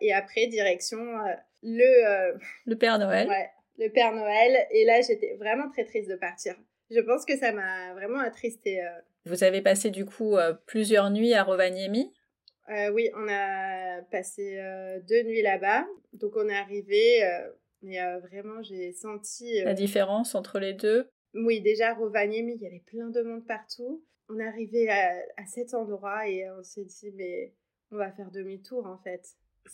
Et après, direction le... le Père Noël. Ouais, le Père Noël. Et là, j'étais vraiment très triste de partir. Je pense que ça m'a vraiment attristée. Vous avez passé du coup plusieurs nuits à Rovaniemi? Euh, oui, on a passé euh, deux nuits là-bas. Donc on est arrivé, euh, mais vraiment j'ai senti... La différence entre les deux? Oui, déjà Rovaniemi, il y avait plein de monde partout. On est arrivé à, cet endroit et on s'est dit, mais on va faire demi-tour en fait.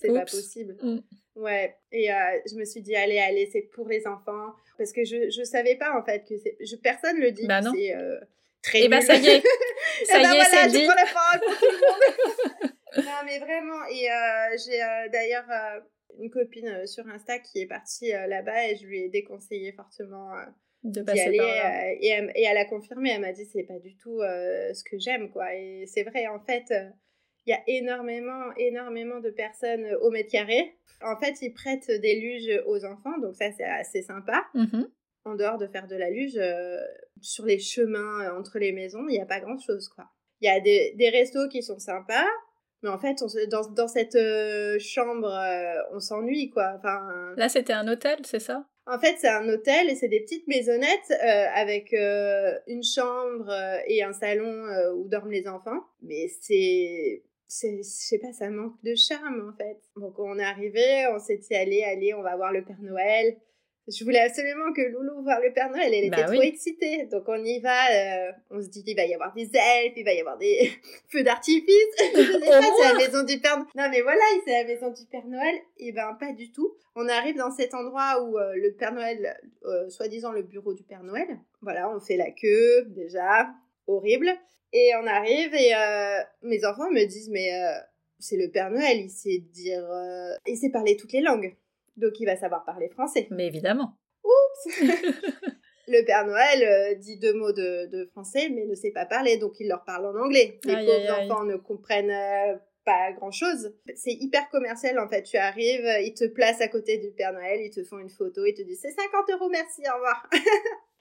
C'est pas possible. Mm. Ouais. Et je me suis dit, allez, allez, c'est pour les enfants. Parce que je, je savais pas en fait que c'est. Je, personne le dit. Bah non. C'est très. Et eh bah ça y est. ça y ben est, c'est dit. La parole pour tout le monde. non, mais vraiment. Et euh, j'ai euh, d'ailleurs euh, une copine sur Insta qui est partie là-bas et je lui ai déconseillé fortement de d'y aller. et, elle, et, elle, a confirmé. Elle m'a dit c'est pas du tout ce que j'aime, quoi. Et c'est vrai, en fait. Il y a énormément, énormément de personnes au mètre carré. En fait, ils prêtent des luges aux enfants, donc ça, c'est assez sympa. Mmh en dehors de faire de la luge, sur les chemins entre les maisons, il n'y a pas grand-chose, quoi. Il y a des, des restos qui sont sympas, mais en fait, on dans, dans cette euh, chambre, euh, on s'ennuie, quoi. Enfin, Là, c'était un hôtel, c'est ça? En fait, c'est un hôtel et c'est des petites maisonnettes euh, avec une chambre et un salon où dorment les enfants. Mais c'est... Je sais pas, ça manque de charme, en fait. Donc, on est arrivé, on s'est dit, allez, allez, on va voir le Père Noël. Je voulais absolument que Loulou voit le Père Noël, elle était bah trop excitée. Donc on y va, euh, on se dit il va y avoir des elfes, il va y avoir des feux d'artifice. Je sais pas, c'est la maison du Père Noël. Non mais voilà, c'est la maison du Père Noël. Et ben pas du tout. On arrive dans cet endroit où euh, le Père Noël, euh, soi-disant le bureau du Père Noël. Voilà, on fait la queue déjà, horrible. Et on arrive et mes enfants me disent mais c'est le Père Noël, il sait dire, il sait parler toutes les langues. Donc il va savoir parler français. Mais évidemment. Oups Le Père Noël euh, dit deux mots de, français, mais ne sait pas parler, donc il leur parle en anglais. Les pauvres enfants ne comprennent euh, pas grand-chose. C'est hyper commercial, en fait. Tu arrives, ils te placent à côté du Père Noël, ils te font une photo, ils te disent « c'est 50 euros, merci, au revoir ».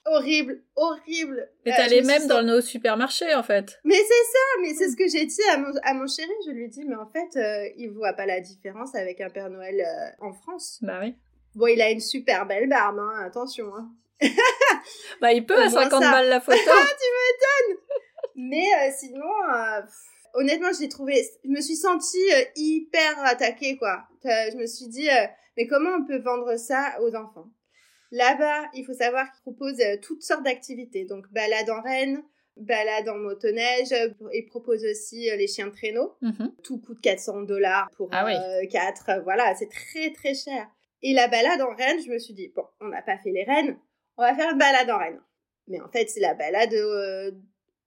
Horrible, horrible. Mais t'allais euh, même dans nos supermarchés, en fait. Mais c'est ça, mais c'est ce que j'ai dit à mon, à mon chéri. Je lui ai dit, mais en fait, euh, il voit pas la différence avec un Père Noël euh, en France. Bah oui. Bon, il a une super belle barbe, hein, attention. Hein. bah, il peut à 50 balles la photo. ah, tu m'étonnes Mais sinon, honnêtement, j'ai trouvé... Je me suis sentie hyper attaquée, quoi. je me suis dit, mais comment on peut vendre ça aux enfants? Là-bas, il faut savoir qu'ils proposent euh, toutes sortes d'activités. Donc, balade en Rennes, balade en motoneige. Ils proposent aussi euh, les chiens de traîneau. Mhm. Tout coûte 400 dollars pour ah euh, 4. Voilà, c'est très très cher. Et la balade en Rennes, je me suis dit, bon, on n'a pas fait les Rennes, on va faire une balade en Rennes. Mais en fait, c'est la balade euh,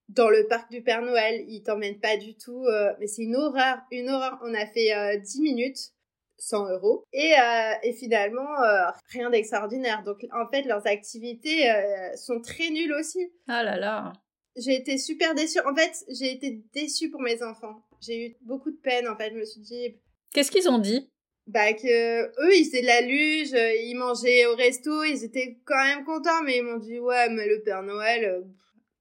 dans le parc du Père Noël. Ils t'emmènent pas du tout. mais c'est une horreur, une horreur. On a fait 10 minutes. 100 euros. Et, euh, et finalement, euh, rien d'extraordinaire. Donc, en fait, leurs activités euh, sont très nulles aussi. Ah là là. J'ai été super déçue. En fait, j'ai été déçue pour mes enfants. J'ai eu beaucoup de peine, en fait. Je me suis dit... Qu'est-ce qu'ils ont dit? Bah que eux, ils faisaient de la luge, ils mangeaient au resto, ils étaient quand même contents, mais ils m'ont dit, ouais, mais le Père Noël,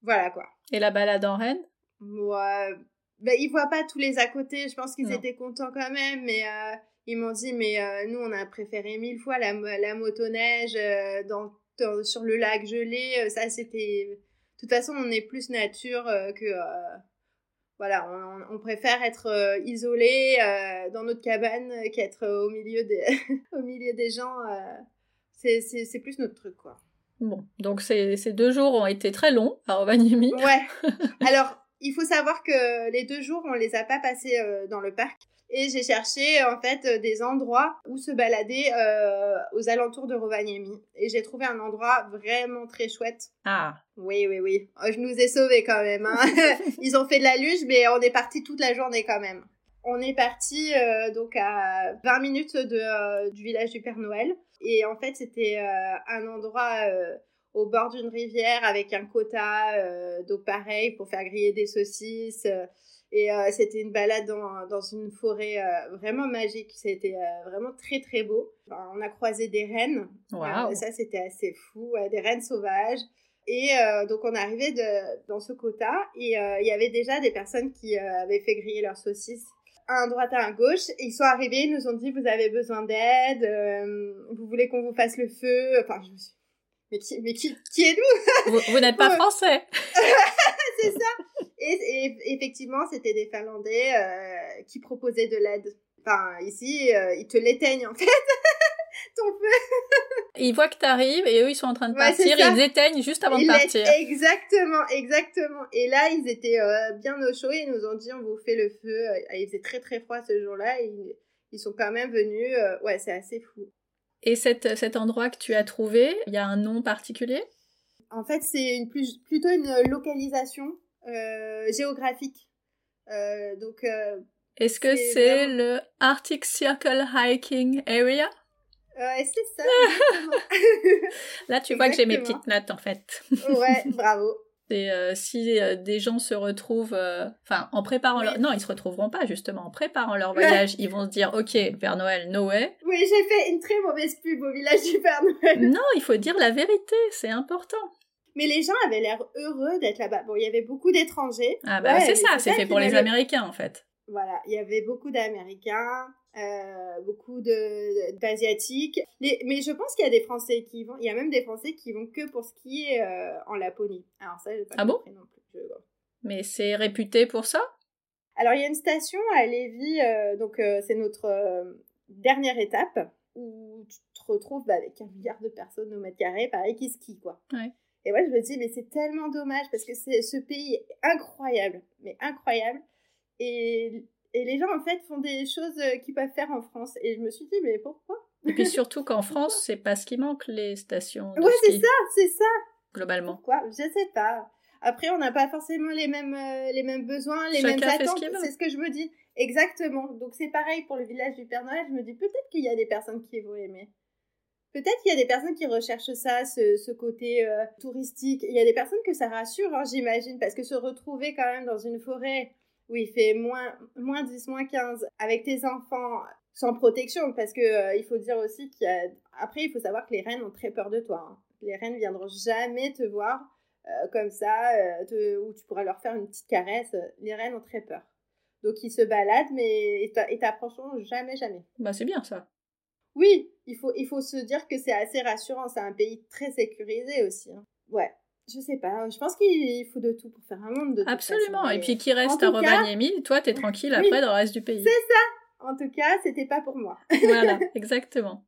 voilà quoi. Et la balade en Rennes Ouais... Bah, ils voient pas tous les à côté, je pense qu'ils étaient contents quand même, mais ils m'ont dit, mais euh, nous, on a préféré mille fois la, la motoneige euh, dans, sur le lac gelé. Euh, ça, c'était. De toute façon, on est plus nature que. voilà, on, préfère être isolé dans notre cabane qu'être au, milieu des au milieu des gens. c'est plus notre truc, quoi. Bon, donc ces, ces deux jours ont été très longs à Rovaniemi. Ouais. Alors, il faut savoir que les deux jours, on les a pas passés dans le parc et j'ai cherché en fait euh, des endroits où se balader euh, aux alentours de Rovaniemi et j'ai trouvé un endroit vraiment très chouette. Ah. Oui oui oui, oh, je nous ai sauvés quand même. Hein. Ils ont fait de la luge mais on est parti toute la journée quand même. On est parti euh, donc à 20 minutes de, du village du Père Noël et en fait c'était un endroit au bord d'une rivière avec un quota donc pareil pour faire griller des saucisses et euh, c'était une balade dans, dans une forêt euh, vraiment magique. C'était euh, vraiment très très beau. on a croisé des rennes. ça c'était assez fou, des rennes sauvages. Et donc on est arrivé de, dans ce quota et il y avait déjà des personnes qui avaient fait griller leurs saucisses à un droite à un gauche. Ils sont arrivés, ils nous ont dit vous avez besoin d'aide, euh, vous voulez qu'on vous fasse le feu. Enfin, je me suis mais qui, mais qui, qui êtes-vous? Vous, vous n'êtes pas français. c'est ça. Et, et effectivement, c'était des Finlandais euh, qui proposaient de l'aide. Enfin, ici, euh, ils te l'éteignent en fait. Ton feu. Ils voient que t'arrives et eux, ils sont en train de partir. Ils éteignent juste avant Ils de partir. Exactement, exactement. Et là, ils étaient euh, bien au chaud. Ils nous ont dit, on vous fait le feu. Il faisait très très froid ce jour-là. et Ils, ils sont quand même venus. ouais, c'est assez fou. Et cet, cet endroit que tu as trouvé, il y a un nom particulier? En fait, c'est plutôt une localisation géographique. Euh, donc, euh, Est-ce que C'est c'est vraiment- le Arctic Circle Hiking Area? Ouais, c'est ça. Là, tu vois que j'ai mes petites notes en fait. ouais, bravo. Et euh, si euh, des gens se retrouvent, euh, enfin, en préparant Oui. leur, non, ils se retrouveront pas justement. En préparant leur voyage, ils vont se dire, ok, Père Noël, no way. Oui, j'ai fait une très mauvaise pub au village du Père Noël. non, il faut dire la vérité, c'est important. Mais les gens avaient l'air heureux d'être là-bas. Bon, il y avait beaucoup d'étrangers. Ah bah Ouais, c'est ça, c'est fait pour les Américains en fait. Voilà, il y avait beaucoup d'Américains, euh, beaucoup de d'Asiatiques. Mais je pense qu'il y a des Français qui vont. Il y a même des Français qui vont que pour skier euh, en Laponie. Alors ça, j'ai pas Ah bon non plus. Je- Mais c'est réputé pour ça? Alors il y a une station à Lévis, euh, donc euh, c'est notre euh, dernière étape où tu te retrouves bah, avec un milliard de personnes au mètre carré, pareil, qui skient quoi. Ouais. Et moi je me dis mais c'est tellement dommage parce que c'est ce pays est incroyable, mais incroyable. Et, et les gens en fait font des choses euh, qu'ils peuvent faire en France. Et je me suis dit mais pourquoi? Et puis surtout qu'en France, c'est pas ce qui manque les stations de Ouais c'est ça, c'est ça. globalement. Pourquoi? Je sais pas. Après, on n'a pas forcément les mêmes, euh, les mêmes besoins, les Chacun mêmes attentes. C'est ce que je me dis. Exactement. Donc, c'est pareil pour le village du Père Noël. Je me dis peut-être qu'il y a des personnes qui vont aimer. Peut-être qu'il y a des personnes qui recherchent ça, ce, côté euh, touristique. Il y a des personnes que ça rassure, hein, j'imagine, parce que se retrouver quand même dans une forêt où il fait moins, moins 10, moins 15, avec tes enfants sans protection, parce que euh, il faut dire aussi qu'il y a... Après, il faut savoir que les reines ont très peur de toi. hein. Les reines viendront jamais te voir euh, comme ça, où tu pourras leur faire une petite caresse. Les reines ont très peur. Donc ils se baladent, mais ils t'approcheront jamais, jamais. Bah c'est bien ça. Oui, il faut, il faut se dire que c'est assez rassurant. C'est un pays très sécurisé aussi. hein. Ouais, je sais pas. Je pense qu'il faut de tout pour faire un monde de Absolument. Et puis qui reste à Rovaniemi, toi t'es tranquille Oui. après dans le reste du pays. C'est En tout cas, c'était pas pour moi. voilà, exactement.